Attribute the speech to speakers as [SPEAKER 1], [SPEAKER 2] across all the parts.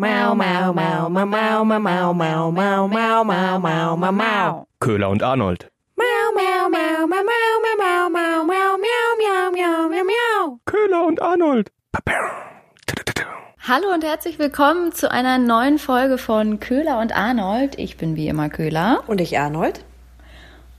[SPEAKER 1] Mau, mau, mau, mau, mau, mau, mau, mau, mau, mau, mau, mau, mau, mau.
[SPEAKER 2] Köhler und Arnold.
[SPEAKER 1] Mau, mau, mau, mau, mau, mau, mau, mau, mau, miau, miau, miau, miau, miau.
[SPEAKER 2] Köhler und Arnold.
[SPEAKER 3] Hallo und herzlich willkommen zu einer neuen Folge von Köhler und Arnold. Ich bin wie immer Köhler.
[SPEAKER 1] Und ich Arnold.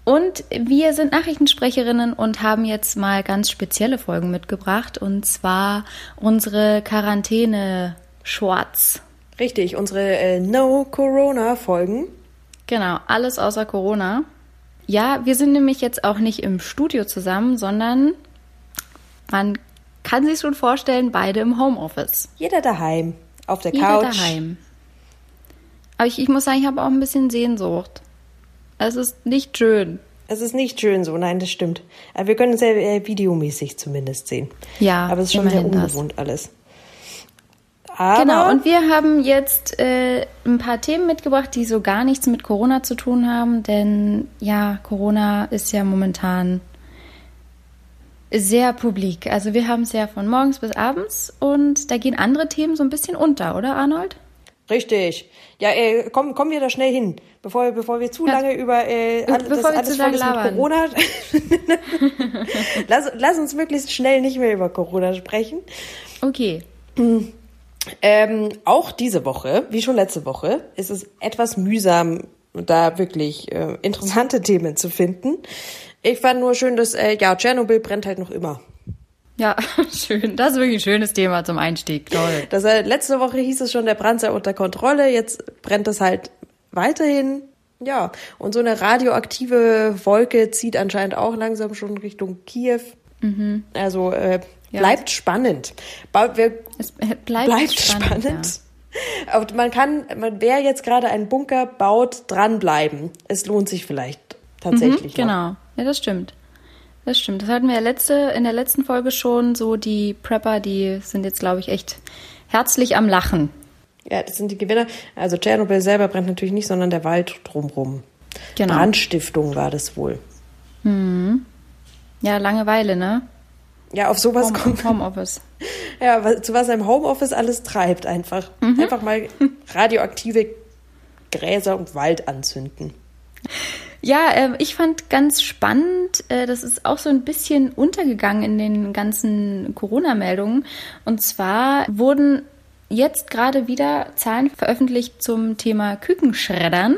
[SPEAKER 3] Und wir sind Nachrichtensprecherinnen und haben jetzt mal ganz spezielle Folgen mitgebracht. Und zwar unsere Quarantäne-Shorts.
[SPEAKER 1] Richtig, unsere äh, No-Corona-Folgen.
[SPEAKER 3] Genau, alles außer Corona. Ja, wir sind nämlich jetzt auch nicht im Studio zusammen, sondern man kann sich schon vorstellen, beide im Homeoffice.
[SPEAKER 1] Jeder daheim, auf der
[SPEAKER 3] Jeder
[SPEAKER 1] Couch.
[SPEAKER 3] daheim. Aber ich, ich muss sagen, ich habe auch ein bisschen Sehnsucht. Es ist nicht schön.
[SPEAKER 1] Es ist nicht schön so, nein, das stimmt. Aber wir können es ja äh, videomäßig zumindest sehen.
[SPEAKER 3] Ja,
[SPEAKER 1] Aber es ist schon sehr
[SPEAKER 3] immerhin das.
[SPEAKER 1] ungewohnt alles. Aber
[SPEAKER 3] Genau, und wir haben jetzt äh, ein paar Themen mitgebracht, die so gar nichts mit Corona zu tun haben, denn ja, Corona ist ja momentan sehr publik. Also wir haben es ja von morgens bis abends und da gehen andere Themen so ein bisschen unter, oder Arnold?
[SPEAKER 1] Richtig. Ja, äh, komm, kommen wir da schnell hin, bevor, wir- bevor wir zu
[SPEAKER 3] Ja.
[SPEAKER 1] lange über äh, alles, das
[SPEAKER 3] bevor wir
[SPEAKER 1] alles
[SPEAKER 3] zu
[SPEAKER 1] voll
[SPEAKER 3] lange
[SPEAKER 1] ist mit
[SPEAKER 3] labern.
[SPEAKER 1] Corona. lass, lass uns möglichst schnell nicht mehr über Corona sprechen.
[SPEAKER 3] Okay.
[SPEAKER 1] Ähm, auch diese Woche, wie schon letzte Woche, ist es etwas mühsam, da wirklich äh, interessante Themen zu finden. Ich fand nur schön, dass äh, ja Tschernobyl brennt halt noch immer.
[SPEAKER 3] Ja, schön. Das ist wirklich ein schönes Thema zum Einstieg. Toll.
[SPEAKER 1] Das, äh, letzte Woche hieß es schon, der Brand sei unter Kontrolle. Jetzt brennt es halt weiterhin. Ja, und so eine radioaktive Wolke zieht anscheinend auch langsam schon Richtung Kiew. Also äh,
[SPEAKER 3] Mhm. Ja.
[SPEAKER 1] bleibt spannend. Wir,
[SPEAKER 3] Es bleibt,
[SPEAKER 1] bleibt
[SPEAKER 3] spannend.
[SPEAKER 1] spannend. Aber man kann, man, wer jetzt gerade einen Bunker baut, dranbleiben. Es lohnt sich vielleicht
[SPEAKER 3] Ja.
[SPEAKER 1] tatsächlich.
[SPEAKER 3] Mhm, genau. Ja, das stimmt. Das stimmt. Das hatten wir ja letzte, in der letzten Folge schon. So die Prepper, die sind jetzt, glaube ich, echt herzlich am Lachen.
[SPEAKER 1] Ja, das sind die Gewinner. Also Tschernobyl selber brennt natürlich nicht, sondern der Wald drumrum.
[SPEAKER 3] Genau.
[SPEAKER 1] Brandstiftung war das wohl.
[SPEAKER 3] Ja, Langeweile, ne?
[SPEAKER 1] Ja, auf sowas
[SPEAKER 3] Home,
[SPEAKER 1] kommt.
[SPEAKER 3] Homeoffice.
[SPEAKER 1] Ja, was- zu was im Homeoffice alles treibt, einfach.
[SPEAKER 3] Mhm.
[SPEAKER 1] Einfach mal radioaktive Gräser und Wald anzünden.
[SPEAKER 3] Ja, äh, ich fand ganz spannend, äh, das ist auch so ein bisschen untergegangen in den ganzen Corona-Meldungen. Und zwar wurden jetzt gerade wieder Zahlen veröffentlicht zum Thema Kükenschreddern.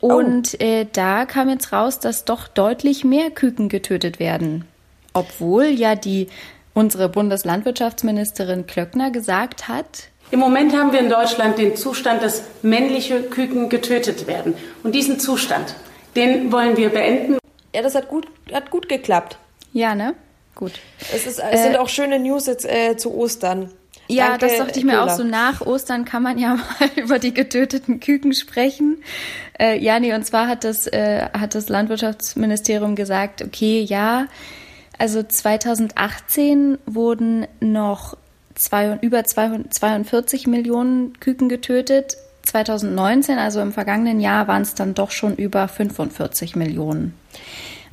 [SPEAKER 3] Und äh, da kam jetzt raus, dass doch deutlich mehr Küken getötet werden. Obwohl ja die unsere Bundeslandwirtschaftsministerin Klöckner gesagt hat,
[SPEAKER 4] Im Moment haben wir in Deutschland den Zustand, dass männliche Küken getötet werden. Und diesen Zustand, den wollen wir beenden.
[SPEAKER 1] Ja, das hat gut, hat gut geklappt.
[SPEAKER 3] ja, ne? Gut.
[SPEAKER 1] Es, ist, es sind auch schöne News jetzt äh, zu Ostern.
[SPEAKER 3] Ja,
[SPEAKER 1] Danke,
[SPEAKER 3] das dachte ich mir auch
[SPEAKER 1] Köhler.
[SPEAKER 3] so. Nach Ostern kann man ja mal über die getöteten Küken sprechen. Äh, ja, nee, und zwar hat das, äh, hat das Landwirtschaftsministerium gesagt, okay, ja, also 2018 wurden noch zwei, über 242 Millionen Küken getötet. 2019, also im vergangenen Jahr, waren es dann doch schon über 45 Millionen.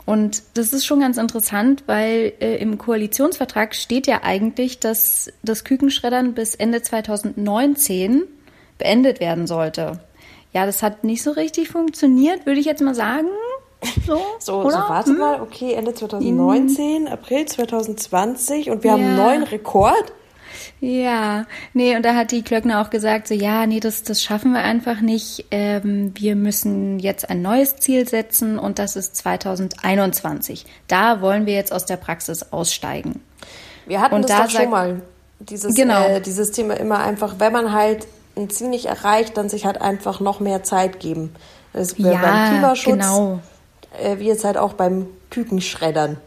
[SPEAKER 3] Und das ist schon ganz interessant, weil äh, im Koalitionsvertrag steht ja eigentlich, dass das Kükenschreddern bis Ende 2019 beendet werden sollte. Ja, das hat nicht so richtig funktioniert, würde ich jetzt mal sagen. So,
[SPEAKER 1] So,
[SPEAKER 3] oder?
[SPEAKER 1] so warte
[SPEAKER 3] Hm?
[SPEAKER 1] mal, okay, Ende 2019, April 2020 und wir haben einen
[SPEAKER 3] Ja.
[SPEAKER 1] neuen Rekord.
[SPEAKER 3] Ja, nee, und da hat die Klöckner auch gesagt, so ja, nee, das, das schaffen wir einfach nicht. Ähm, wir müssen jetzt ein neues Ziel setzen und das ist 2021. Da wollen wir jetzt aus der Praxis aussteigen.
[SPEAKER 1] Wir hatten
[SPEAKER 3] Und
[SPEAKER 1] das
[SPEAKER 3] da
[SPEAKER 1] doch schon
[SPEAKER 3] sagt-
[SPEAKER 1] mal, dieses,
[SPEAKER 3] Genau.
[SPEAKER 1] äh, dieses Thema immer einfach, wenn man halt ein Ziel nicht erreicht, dann sich halt einfach noch mehr Zeit geben. Das ist
[SPEAKER 3] Ja,
[SPEAKER 1] beim Klimaschutz,
[SPEAKER 3] genau.
[SPEAKER 1] Äh, wie jetzt halt auch beim Kükenschreddern.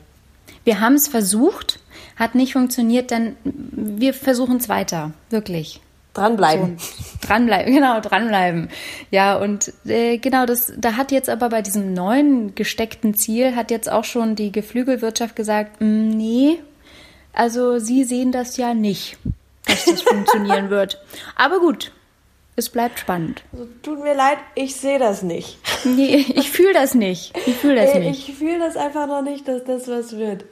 [SPEAKER 3] Wir haben es versucht, hat nicht funktioniert, dann wir versuchen es weiter, wirklich.
[SPEAKER 1] Dranbleiben.
[SPEAKER 3] So, dranbleiben, genau, dranbleiben. Ja, und äh, genau, das, da hat jetzt aber bei diesem neuen gesteckten Ziel, hat jetzt auch schon die Geflügelwirtschaft gesagt, "Mm, nee, also sie sehen das ja nicht, dass das funktionieren wird. Aber gut, es bleibt spannend.
[SPEAKER 1] Also, tut mir leid, ich sehe das nicht.
[SPEAKER 3] Nee, ich fühle das nicht. Ich fühle das nicht.
[SPEAKER 1] Ich fühle das einfach noch nicht, dass das was wird.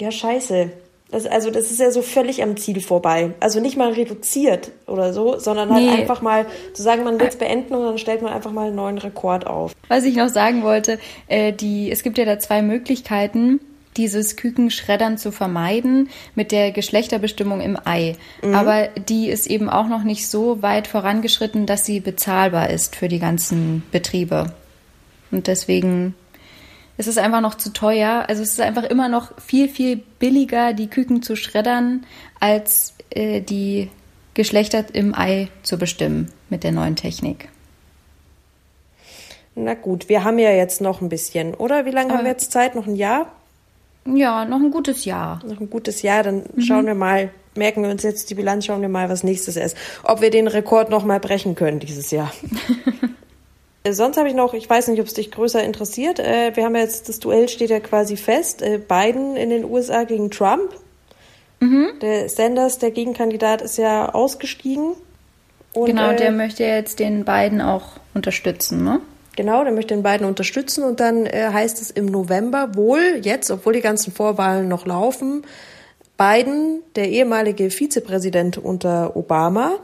[SPEAKER 1] Ja, scheiße. Das, also das ist ja so völlig am Ziel vorbei. Also nicht mal reduziert oder so, sondern halt
[SPEAKER 3] Nee.
[SPEAKER 1] einfach mal zu sagen, man will es beenden und dann stellt man einfach mal einen neuen Rekord auf.
[SPEAKER 3] Was ich noch sagen wollte, äh, die, es gibt ja da zwei Möglichkeiten, dieses Kükenschreddern zu vermeiden mit der Geschlechterbestimmung im Ei. Aber die ist eben auch noch nicht so weit vorangeschritten, dass sie bezahlbar ist für die ganzen Betriebe. Und deswegen ist es einfach noch zu teuer. Also es ist einfach immer noch viel, viel billiger, die Küken zu schreddern, als äh, die Geschlechter im Ei zu bestimmen mit der neuen Technik.
[SPEAKER 1] Na gut, wir haben ja jetzt noch ein bisschen, oder? Wie lange haben
[SPEAKER 3] Aber-
[SPEAKER 1] wir jetzt Zeit? Noch ein Jahr?
[SPEAKER 3] Ja, noch ein gutes Jahr.
[SPEAKER 1] Noch ein gutes Jahr, dann schauen wir mal, merken wir uns jetzt die Bilanz, schauen wir mal, was nächstes ist. Ob wir den Rekord noch mal brechen können dieses Jahr. Äh, Sonst habe ich noch, ich weiß nicht, ob es dich größer interessiert. Äh, wir haben jetzt, das Duell steht ja quasi fest. Äh, Biden in den USA gegen Trump. Der Sanders, der Gegenkandidat, ist ja ausgestiegen. Und,
[SPEAKER 3] Genau,
[SPEAKER 1] äh,
[SPEAKER 3] der möchte jetzt den beiden auch unterstützen, ne?
[SPEAKER 1] Genau, der möchte den beiden unterstützen und dann äh, heißt es im November wohl jetzt, obwohl die ganzen Vorwahlen noch laufen, Biden, der ehemalige Vizepräsident unter Obama,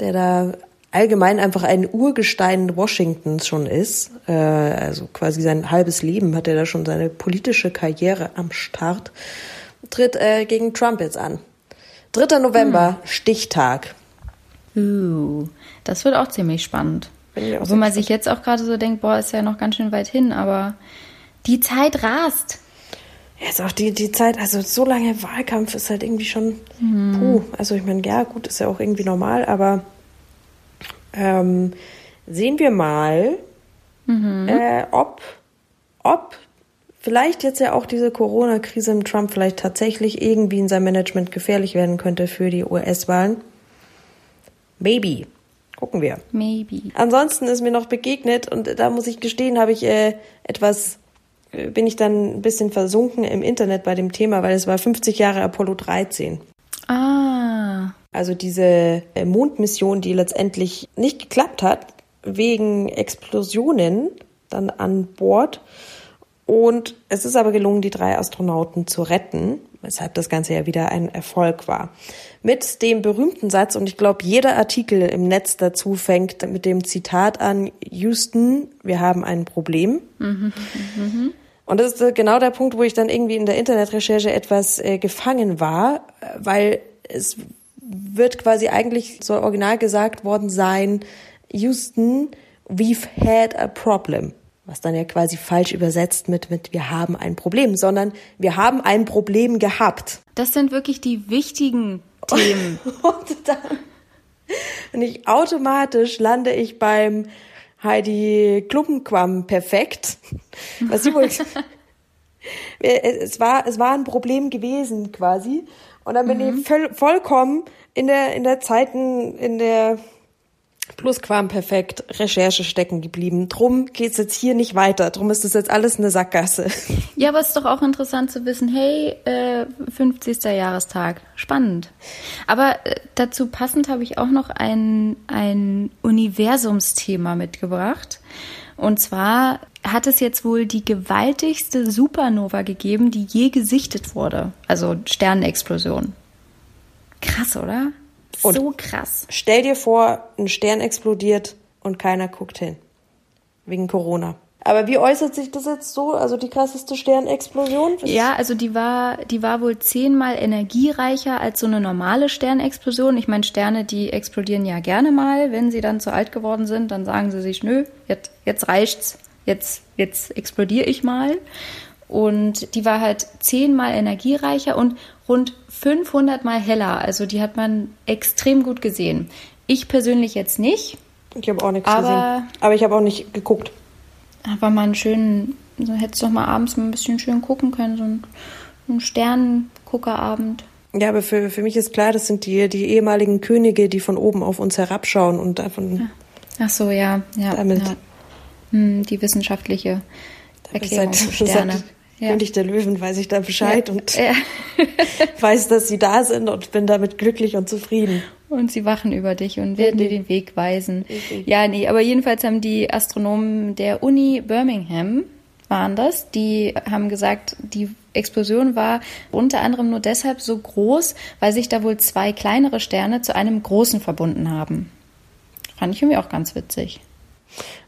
[SPEAKER 1] der da allgemein einfach ein Urgestein Washingtons schon ist, äh, also quasi sein halbes Leben hat er da schon seine politische Karriere am Start, tritt äh, gegen Trump jetzt an. 3. November, Stichtag.
[SPEAKER 3] Uh, das wird auch ziemlich spannend. Wo man sich jetzt auch gerade so denkt, boah, ist ja noch ganz schön weit hin, aber die Zeit rast.
[SPEAKER 1] Jetzt auch die, die Zeit, also so lange Wahlkampf ist halt irgendwie schon, puh, also ich meine, ja, gut, ist ja auch irgendwie normal, aber ähm, sehen wir mal, äh, ob, ob vielleicht jetzt ja auch diese Corona-Krise im Trump vielleicht tatsächlich irgendwie in seinem Management gefährlich werden könnte für die US-Wahlen. Maybe. Gucken wir.
[SPEAKER 3] Maybe.
[SPEAKER 1] Ansonsten ist mir noch begegnet und da muss ich gestehen, habe ich äh, etwas, äh, bin ich dann ein bisschen versunken im Internet bei dem Thema, weil es war 50 Jahre Apollo 13.
[SPEAKER 3] Ah,
[SPEAKER 1] Also diese äh, Mondmission, die letztendlich nicht geklappt hat, wegen Explosionen dann an Bord. Und es ist aber gelungen, die drei Astronauten zu retten, weshalb das Ganze ja wieder ein Erfolg war. Mit dem berühmten Satz, und ich glaube, jeder Artikel im Netz dazu fängt mit dem Zitat an, Houston, wir haben ein Problem. Und das ist äh, genau der Punkt, wo ich dann irgendwie in der Internetrecherche etwas äh, gefangen war, äh, weil es wird quasi eigentlich soll original gesagt worden sein, Houston, we've had a problem. Was dann ja quasi falsch übersetzt mit, mit wir haben ein Problem, sondern wir haben ein Problem gehabt.
[SPEAKER 3] das sind wirklich die wichtigen Themen.
[SPEAKER 1] Und dann und ich automatisch lande ich beim Heidi Klumpenquam perfekt. Was sie wohl es war es war ein Problem gewesen quasi und dann bin ich voll, vollkommen in der in der Zeiten in der Plusquam perfekt Recherche stecken geblieben. Drum geht's jetzt hier nicht weiter. Drum ist das jetzt alles eine Sackgasse.
[SPEAKER 3] ja, aber es ist doch auch interessant zu wissen, hey, äh, 50. Jahrestag. Spannend. Aber äh, dazu passend habe ich auch noch ein, ein Universumsthema mitgebracht. Und zwar hat es jetzt wohl die gewaltigste Supernova gegeben, die je gesichtet wurde. Also Sternenexplosion. Krass, oder?
[SPEAKER 1] Und-
[SPEAKER 3] so krass.
[SPEAKER 1] Stell dir vor, ein Stern explodiert und keiner guckt hin. Wegen Corona. Aber wie äußert sich das jetzt so? Also die krasseste Sternexplosion? Was-
[SPEAKER 3] Ja, also die war, die war wohl zehnmal energiereicher als so eine normale Sternexplosion. Ich meine, Sterne, die explodieren ja gerne mal, wenn sie dann zu alt geworden sind, dann sagen sie sich, nö, jetzt, jetzt reicht's, jetzt, jetzt explodiere ich mal. Und die war halt zehnmal energiereicher und rund 500 mal heller. Also die hat man extrem gut gesehen. Ich persönlich jetzt nicht,
[SPEAKER 1] Ich habe auch nichts
[SPEAKER 3] Aber-
[SPEAKER 1] gesehen. Aber ich habe auch nicht geguckt.
[SPEAKER 3] aber mal einen schönen, so hättest du doch mal abends mal ein bisschen schön gucken können, so ein, ein Sternenguckerabend.
[SPEAKER 1] Ja, aber für, für mich ist klar, das sind die, die ehemaligen Könige, die von oben auf uns herabschauen und davon
[SPEAKER 3] Ach so, ja, ja.
[SPEAKER 1] Damit-
[SPEAKER 3] ja. Hm, die wissenschaftliche Erklärung
[SPEAKER 1] seit,
[SPEAKER 3] für Sterne.
[SPEAKER 1] seit
[SPEAKER 3] Ja.
[SPEAKER 1] König der Löwen weiß ich da Bescheid
[SPEAKER 3] Ja.
[SPEAKER 1] und
[SPEAKER 3] Ja.
[SPEAKER 1] weiß, dass sie da sind und bin damit glücklich und zufrieden.
[SPEAKER 3] Und sie wachen über dich und werden dir den Weg weisen.
[SPEAKER 1] Richtig.
[SPEAKER 3] Ja, nee, aber jedenfalls haben die Astronomen der Uni Birmingham waren das. Die haben gesagt, die Explosion war unter anderem nur deshalb so groß, weil sich da wohl zwei kleinere Sterne zu einem großen verbunden haben. Fand ich irgendwie auch ganz witzig.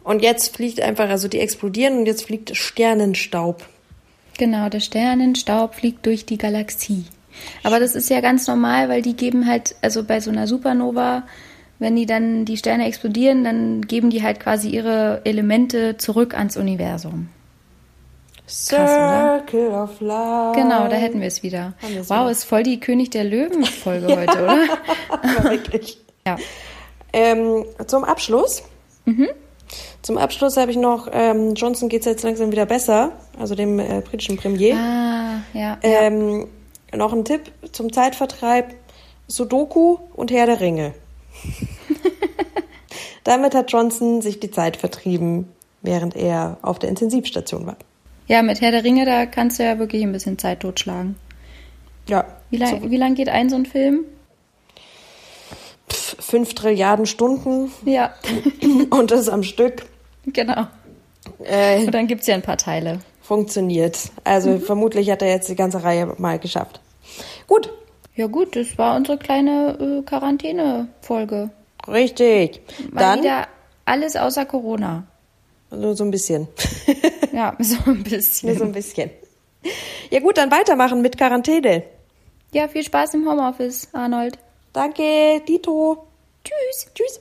[SPEAKER 1] Und jetzt fliegt einfach, also die explodieren und jetzt fliegt Sternenstaub.
[SPEAKER 3] Genau, der Sternenstaub fliegt durch die Galaxie. Aber das ist ja ganz normal, weil die geben halt, also bei so einer Supernova, wenn die dann die Sterne explodieren, dann geben die halt quasi ihre Elemente zurück ans Universum.
[SPEAKER 1] Circle of Life.
[SPEAKER 3] Genau, da hätten wir es wieder. Wow,
[SPEAKER 1] wieder.
[SPEAKER 3] ist voll die König der Löwen-Folge heute, oder?
[SPEAKER 1] Wirklich.
[SPEAKER 3] Ja.
[SPEAKER 1] Ähm, zum Abschluss. Zum Abschluss habe ich noch, ähm, Johnson geht es jetzt langsam wieder besser, also dem äh, britischen Premier.
[SPEAKER 3] Ah, ja. ja.
[SPEAKER 1] Ähm, noch ein Tipp zum Zeitvertreib: Sudoku und Herr der Ringe. Damit hat Johnson sich die Zeit vertrieben, während er auf der Intensivstation war.
[SPEAKER 3] ja, mit Herr der Ringe, da kannst du ja wirklich ein bisschen Zeit totschlagen.
[SPEAKER 1] Ja,
[SPEAKER 3] Wie lang, wie lang geht ein so ein Film?
[SPEAKER 1] Fünf Trilliarden Stunden
[SPEAKER 3] Ja,
[SPEAKER 1] und das am Stück
[SPEAKER 3] genau.
[SPEAKER 1] äh,
[SPEAKER 3] Und dann gibt's ja ein paar Teile.
[SPEAKER 1] funktioniert. Also vermutlich hat er jetzt die ganze Reihe mal geschafft. Gut,
[SPEAKER 3] Ja gut, das war unsere kleine äh, Quarantäne-Folge.
[SPEAKER 1] richtig.
[SPEAKER 3] Mal
[SPEAKER 1] Dann
[SPEAKER 3] wieder alles außer Corona.
[SPEAKER 1] nur so ein bisschen.
[SPEAKER 3] Ja, so ein
[SPEAKER 1] nur
[SPEAKER 3] bisschen.
[SPEAKER 1] so ein bisschen. Ja gut, dann weitermachen mit Quarantäne.
[SPEAKER 3] Ja, viel Spaß im Homeoffice, Arnold.
[SPEAKER 1] Danke, Dito.
[SPEAKER 3] Tschüss.
[SPEAKER 1] Tschüss.